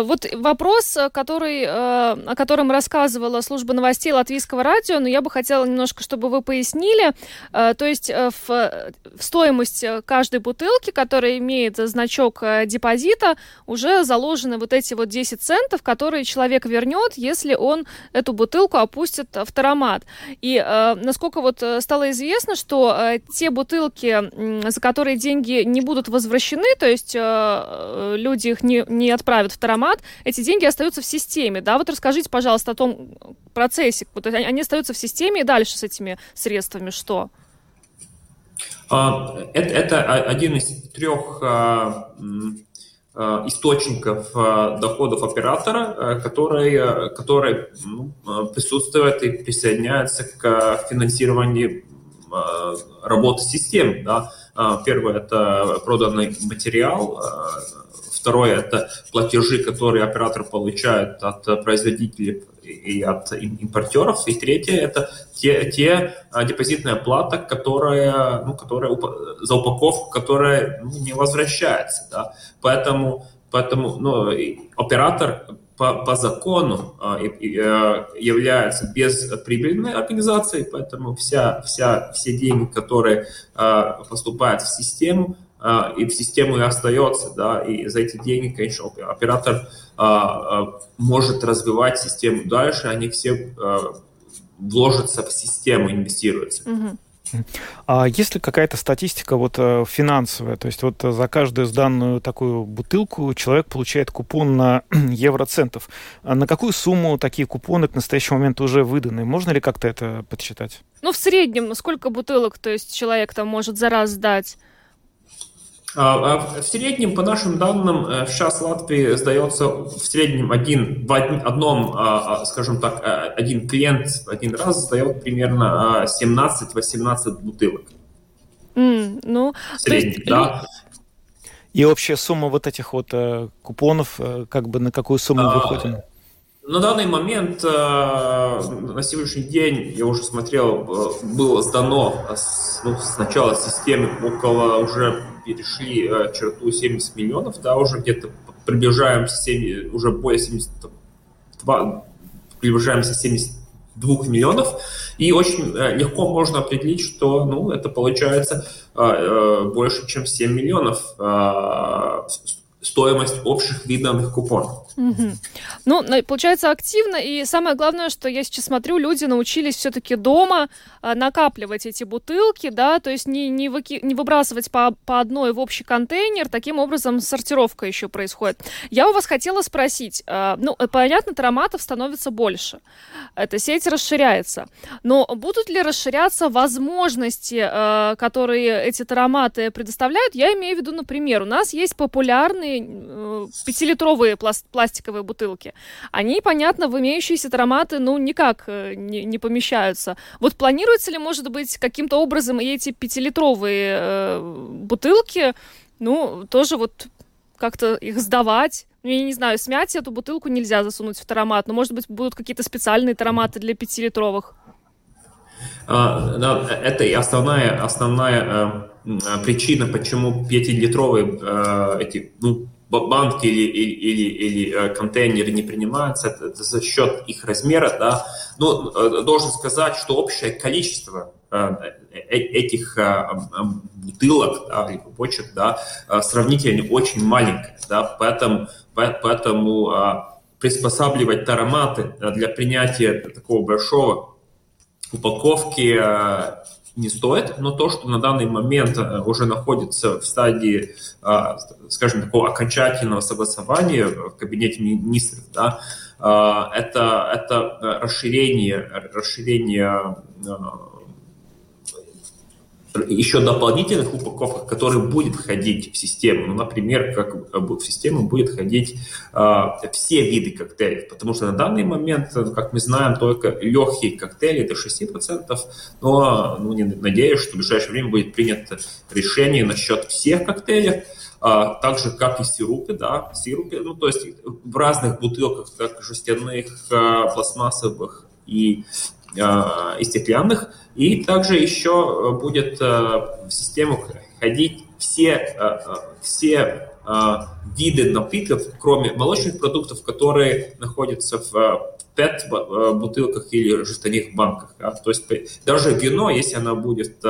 Speaker 4: Вот вопрос, который, э, о котором рассказывала служба новостей Латвийского радио, но я бы хотела немножко, чтобы вы пояснили. Э, то есть в, в стоимость каждой бутылки, которая имеет значок депозита, уже заложены вот эти вот 10 центов, которые человек вернет, если он эту бутылку опустит в таромат. И насколько вот стало известно, что те бутылки, за которые деньги не будут возвращены, то есть люди их не не отправят в Таромат, эти деньги остаются в системе, да? Вот расскажите, пожалуйста, о том процессе. Вот они остаются в системе, и дальше с этими средствами что?
Speaker 8: А, это, это один из трех а, а, источников доходов оператора, который, который ну, присутствует и присоединяется к финансированию работы систем. Да. Первое – это проданный материал, Второе – это платежи, которые оператор получает от производителей и от импортеров. И третье – это те, те а, депозитная плата, которая, ну, которая за упаковку, которая ну, не возвращается. Да? Поэтому, поэтому ну, оператор по, по закону а, а, является бесприбыльной организацией, поэтому вся, вся, все деньги, которые а, поступают в систему, и в систему и остается, да, и за эти деньги, конечно, оператор а, а, может развивать систему дальше, они все вложатся в систему, инвестируются.
Speaker 5: А есть ли какая-то статистика вот э, финансовая? То есть вот за каждую сданную такую бутылку человек получает купон на евроцентов. А на какую сумму такие купоны к настоящему моменту уже выданы? Можно ли как-то это подсчитать?
Speaker 4: Ну, в среднем, сколько бутылок, то есть человек там может за раз сдать?
Speaker 8: А, а в среднем, по нашим данным, сейчас э, Латвии сдается в среднем один, в одном, а, скажем так, э, один клиент один раз сдает примерно 17-18 бутылок.
Speaker 4: Mm, ну,
Speaker 8: в среднем, есть... да.
Speaker 5: И общая сумма вот этих вот э, купонов, как бы на какую сумму а, выходим?
Speaker 8: На данный момент, на сегодняшний день, я уже смотрел, было сдано ну, с начала системы около уже перешли э, черту 70 миллионов, да, уже где-то приближаемся 7, уже более 72, приближаемся 72 миллионов, и очень э, легко можно определить, что, ну, это получается э, больше, чем 7 миллионов стоимость общих видных купонов.
Speaker 4: Угу. Ну, получается активно, и самое главное, что я сейчас смотрю, люди научились все-таки дома а, накапливать эти бутылки, да, то есть не, не, выки, не выбрасывать по, по одной в общий контейнер, таким образом сортировка еще происходит. Я у вас хотела спросить, а, ну, понятно, тароматов становится больше, эта сеть расширяется, но будут ли расширяться возможности, а, которые эти тароматы предоставляют? Я имею в виду, например, у нас есть популярные э, пятилитровые пласт пластиковые бутылки, они, понятно, в имеющиеся ароматы, ну, никак э, не, не помещаются. Вот планируется ли, может быть, каким-то образом и эти пятилитровые э, бутылки, ну, тоже вот как-то их сдавать? Ну, я не знаю, смять эту бутылку нельзя засунуть в таромат, но, может быть, будут какие-то специальные тароматы для пятилитровых?
Speaker 8: А, это и основная, основная э, причина, почему пятилитровые э, эти, ну, банки или, или, или, или э, контейнеры не принимаются, это, за счет их размера, да. Но э, должен сказать, что общее количество э, этих бутылок да, или бочек, да, сравнительно очень маленькое, да, поэтому, поэтому приспосабливать тароматы для принятия такого большого упаковки не стоит, но то, что на данный момент э, уже находится в стадии, а, скажем, такого окончательного согласования в кабинете министров, да, а, это, это расширение, расширение а, еще дополнительных упаковках, которые будет входить в систему. Ну, например, как в систему будет входить э, все виды коктейлей, потому что на данный момент, как мы знаем, только легкие коктейли до 6%, но ну, не, надеюсь, что в ближайшее время будет принято решение насчет всех коктейлей, а, так же, как и сиропы, да, сиропы, ну, то есть в разных бутылках, как жестяных, а, пластмассовых и и стеклянных. И также еще э, будет э, в систему ходить все, э, все виды напитков, кроме молочных продуктов, которые находятся в PET бутылках или жестяных банках. То есть даже вино, если оно будет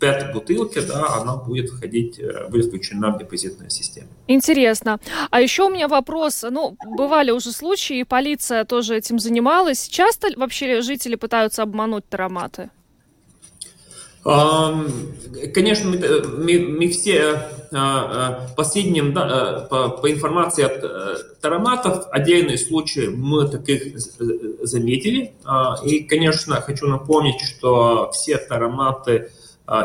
Speaker 8: PET бутылке, да, она будет входить, э, будет включена в депозитную систему.
Speaker 4: Интересно. А еще у меня вопрос. Ну, бывали уже случаи, полиция тоже этим занималась. Часто вообще жители пытаются обмануть тароматы?
Speaker 8: Конечно, мы, мы, мы все а, последним, да, по, по информации от э, тароматов, отдельные случаи мы таких заметили. А, и, конечно, хочу напомнить, что все тароматы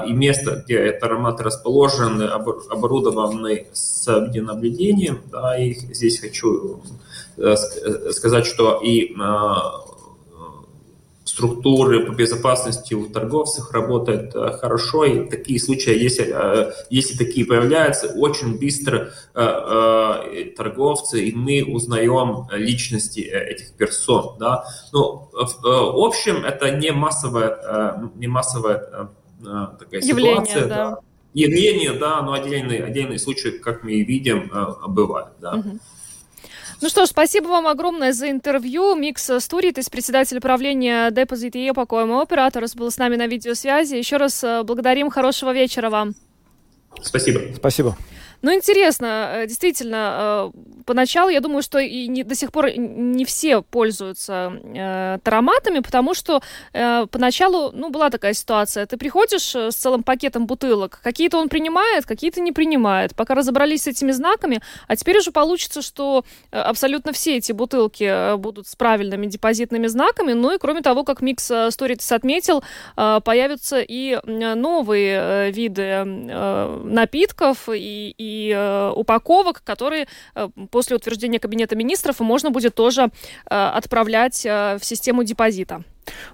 Speaker 8: и место, где этот аромат расположен, оборудованы с видеонаблюдением. Да, и здесь хочу э, э, сказать, что и а, структуры по безопасности у торговцев работают э, хорошо, и такие случаи, если, если такие появляются, очень быстро торговцы, и мы узнаем личности этих персон. Да? Но в общем, это не массовая, не массовая такая
Speaker 4: Явление,
Speaker 8: ситуация.
Speaker 4: Да.
Speaker 8: Да. Явление, да, но отдельные, отдельные случаи, как мы и видим, э, бывают, да.
Speaker 4: Угу. Ну что ж, спасибо вам огромное за интервью. Микс Стуритис, председатель правления Depozīta iepakojuma operators, был с нами на видеосвязи. Еще раз э, благодарим. Хорошего вечера вам.
Speaker 8: Спасибо.
Speaker 5: Спасибо.
Speaker 4: Ну, интересно, э, действительно, э, поначалу я думаю, что и не, до сих пор не все пользуются э, тароматами, потому что э, поначалу, ну, была такая ситуация. Ты приходишь э, с целым пакетом бутылок, какие-то он принимает, какие-то не принимает. Пока разобрались с этими знаками, а теперь уже получится, что абсолютно все эти бутылки будут с правильными депозитными знаками. Ну и кроме того, как Микс Сторитис отметил, э, появятся и новые виды напитков и, и э, упаковок, которые э, после утверждения Кабинета министров можно будет тоже э, отправлять в систему депозита.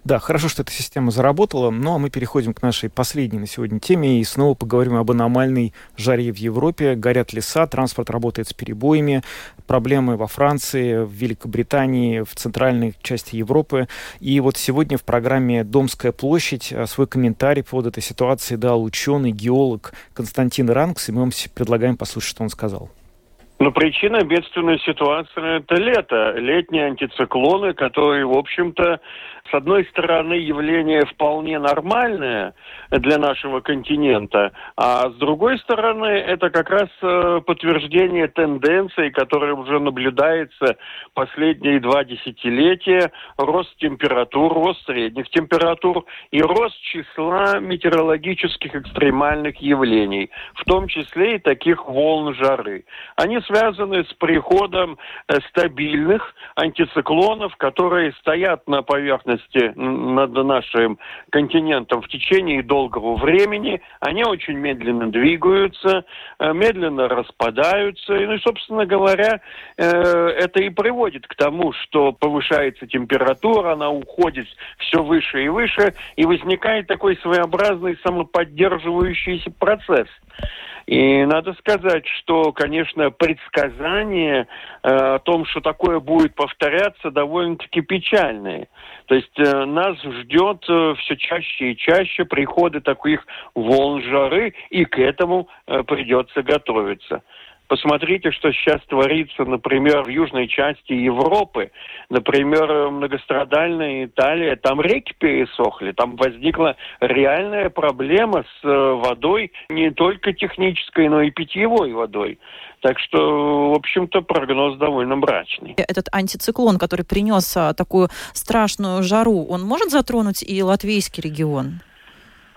Speaker 5: Да, хорошо, что эта система заработала. Ну, а мы переходим к нашей последней на сегодня теме и снова поговорим об аномальной жаре в Европе. Горят леса, транспорт работает с перебоями, проблемы во Франции, в Великобритании, в центральной части Европы. И вот сегодня в программе «Домская площадь» а, свой комментарий по этой ситуации дал ученый, геолог Константин Ранкс, и мы вам предлагаем послушать, что он сказал.
Speaker 9: Но причина бедственной ситуации – это лето. Летние антициклоны, которые, в общем-то, с одной стороны, явление вполне нормальное для нашего континента, а с другой стороны, это как раз э, подтверждение тенденции, которая уже наблюдается последние два десятилетия, рост температур, рост средних температур и рост числа метеорологических экстремальных явлений, в том числе и таких волн жары. Они связаны с приходом э, стабильных антициклонов, которые стоят на поверхности области над нашим континентом в течение долгого времени. Они очень медленно двигаются, э, медленно распадаются. И, ну, собственно говоря, э, это и приводит к тому, что повышается температура, она уходит все выше и выше, и возникает такой своеобразный самоподдерживающийся процесс. И надо сказать, что, конечно, предсказания э, о том, что такое будет повторяться, довольно-таки печальные. То есть э, нас ждет э, все чаще и чаще приходы таких волн жары, и к этому э, придется готовиться. Посмотрите, что сейчас творится, например, в южной части Европы. Например, многострадальная Италия. Там реки пересохли. Там возникла реальная проблема с э, водой, не только технической, но и питьевой водой. Так что, в общем-то, прогноз довольно мрачный.
Speaker 10: Этот антициклон, который принес а, такую страшную жару, он может затронуть и латвийский регион?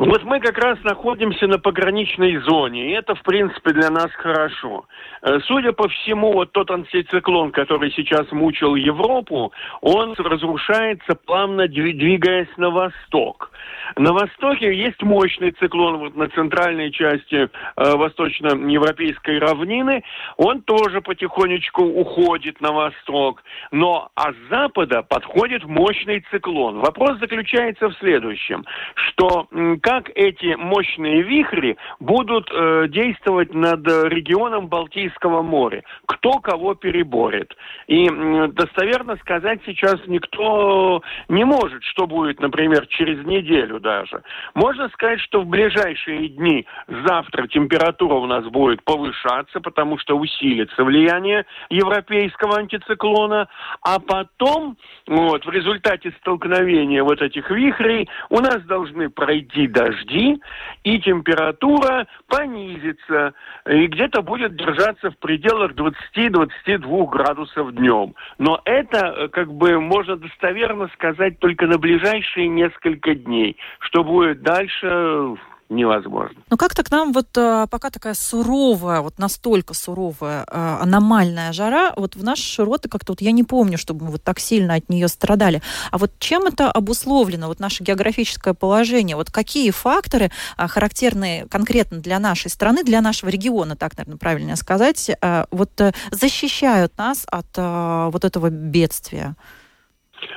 Speaker 9: Вот мы как раз находимся на пограничной зоне, и это, в принципе, для нас хорошо. Э, судя по всему, вот тот антициклон, который сейчас мучил Европу, он разрушается, плавно двигаясь на восток. На востоке есть мощный циклон вот на центральной части э, восточноевропейской равнины. Он тоже потихонечку уходит на восток. Но а с запада подходит мощный циклон. Вопрос заключается в следующем, что как эти мощные вихри будут э, действовать над регионом Балтийского моря. Кто кого переборет. И э, достоверно сказать сейчас никто не может, что будет, например, через неделю даже. Можно сказать, что в ближайшие дни завтра температура у нас будет повышаться, потому что усилится влияние европейского антициклона, а потом вот, в результате столкновения вот этих вихрей у нас должны пройти дожди, и температура понизится, и где-то будет держаться в пределах 20-22 градусов днем. Но это, э, как бы, можно достоверно сказать только на ближайшие несколько дней. Что будет дальше, невозможно.
Speaker 10: Ну как-то к нам вот э, пока такая суровая, вот настолько суровая, э, аномальная жара, вот в наши широты как-то вот я не помню, чтобы мы вот так сильно от нее страдали. А вот чем это обусловлено, вот наше географическое положение? Вот какие факторы э, характерны конкретно для нашей страны, для нашего региона, так, наверное, правильно сказать, вот защищают нас от вот этого бедствия?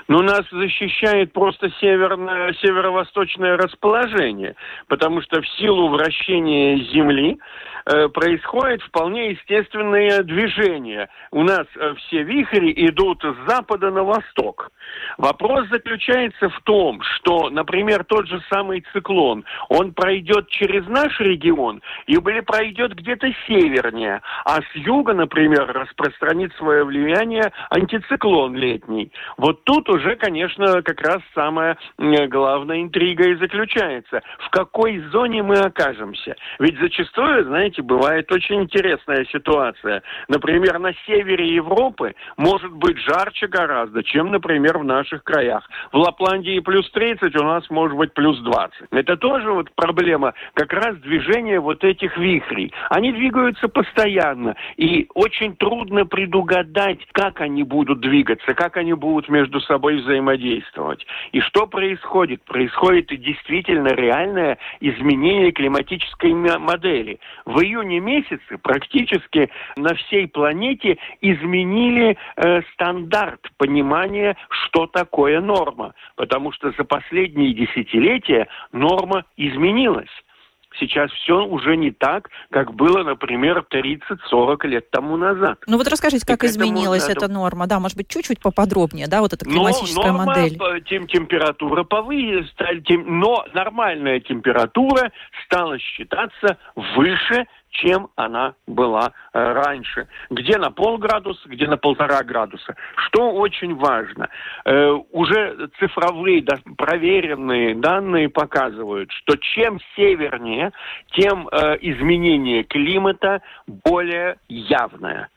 Speaker 9: Ну, нас защищает просто северное, северо-восточное расположение, потому что в силу вращения Земли э, происходит вполне естественное движение. У нас э, все вихри идут с запада на восток. Вопрос заключается в том, что, например, тот же самый циклон, он пройдет через наш регион или пройдет где-то севернее, а с юга, например, распространит свое влияние антициклон летний. Вот тут уже, конечно, как раз самая главная интрига и заключается. В какой зоне мы окажемся? Ведь зачастую, знаете, бывает очень интересная ситуация. Например, на севере Европы может быть жарче гораздо, чем, например, в наших краях. В Лапландии плюс 30, у нас может быть плюс 20. Это тоже вот проблема как раз движения вот этих вихрей. Они двигаются постоянно, и очень трудно предугадать, как они будут двигаться, как они будут между собой взаимодействовать. И что происходит? Происходит действительно реальное изменение климатической модели. В июне месяце практически на всей планете изменили э, стандарт понимания, что такое норма. Потому что за последние десятилетия норма изменилась. Сейчас все уже не так, как было, например, 30-40 лет тому назад.
Speaker 10: Ну вот расскажите, как изменилась эта норма? Да, может быть, чуть-чуть поподробнее, да, вот эта климатическая но, норма, модель.
Speaker 9: Тем, температура повысилась, тем, но нормальная температура стала считаться выше чем она была э, раньше. Где на полградуса, где на полтора градуса. Что очень важно, э, уже цифровые, проверенные данные показывают, что чем севернее, тем э, изменение климата более явное.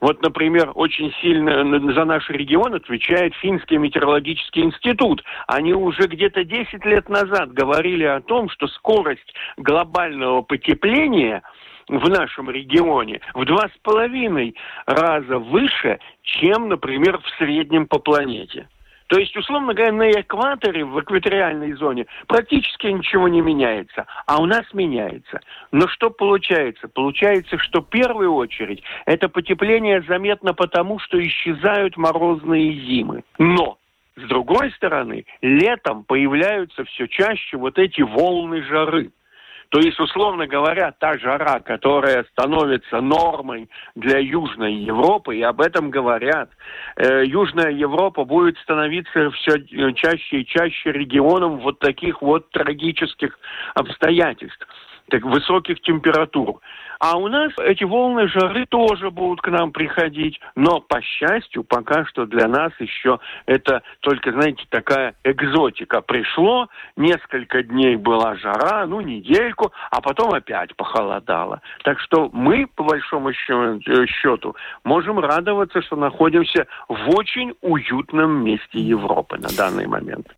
Speaker 9: Вот, например, очень сильно за наш регион отвечает Финский метеорологический институт. Они уже где-то 10 лет назад говорили о том, что скорость глобального потепления в нашем регионе в два с половиной раза выше, чем, например, в среднем по планете. То есть, условно говоря, на экваторе, в экваториальной зоне, практически ничего не меняется, а у нас меняется. Но что получается? Получается, что в первую очередь это потепление заметно потому, что исчезают морозные зимы. Но с другой стороны, летом появляются все чаще вот эти волны жары. То есть, условно говоря, та жара, которая становится нормой для Южной Европы, и об этом говорят, э, Южная Европа будет становиться все чаще и чаще регионом вот таких вот трагических обстоятельств так, высоких температур. А у нас эти волны жары тоже будут к нам приходить. Но, по счастью, пока что для нас еще это только, знаете, такая экзотика. Пришло, несколько дней была жара, ну, недельку, а потом опять похолодало. Так что мы, по большому счету, можем радоваться, что находимся в очень уютном месте Европы на данный момент.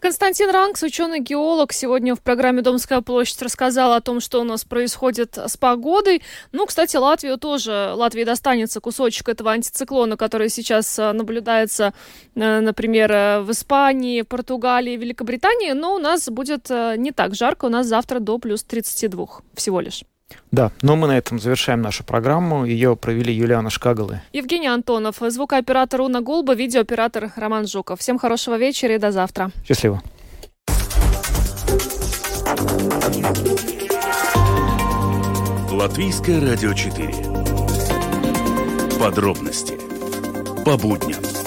Speaker 4: Константин Ранкс, ученый-геолог, сегодня в программе «Домская площадь» рассказал о том, что у нас происходит с погодой. Ну, кстати, Латвию тоже, Латвии достанется кусочек этого антициклона, который сейчас э, наблюдается, э, например, э, в Испании, Португалии, Великобритании, но у нас будет не так жарко, у нас завтра до плюс 32 всего лишь.
Speaker 5: Да, но мы на этом завершаем нашу программу. Ее провели Юлиана Шкагалы.
Speaker 4: Евгений Антонов, звукооператор Уна Голба, видеооператор Роман Жуков. Всем хорошего вечера и до завтра.
Speaker 5: Счастливо.
Speaker 3: Латвийское радио 4. Подробности по будням.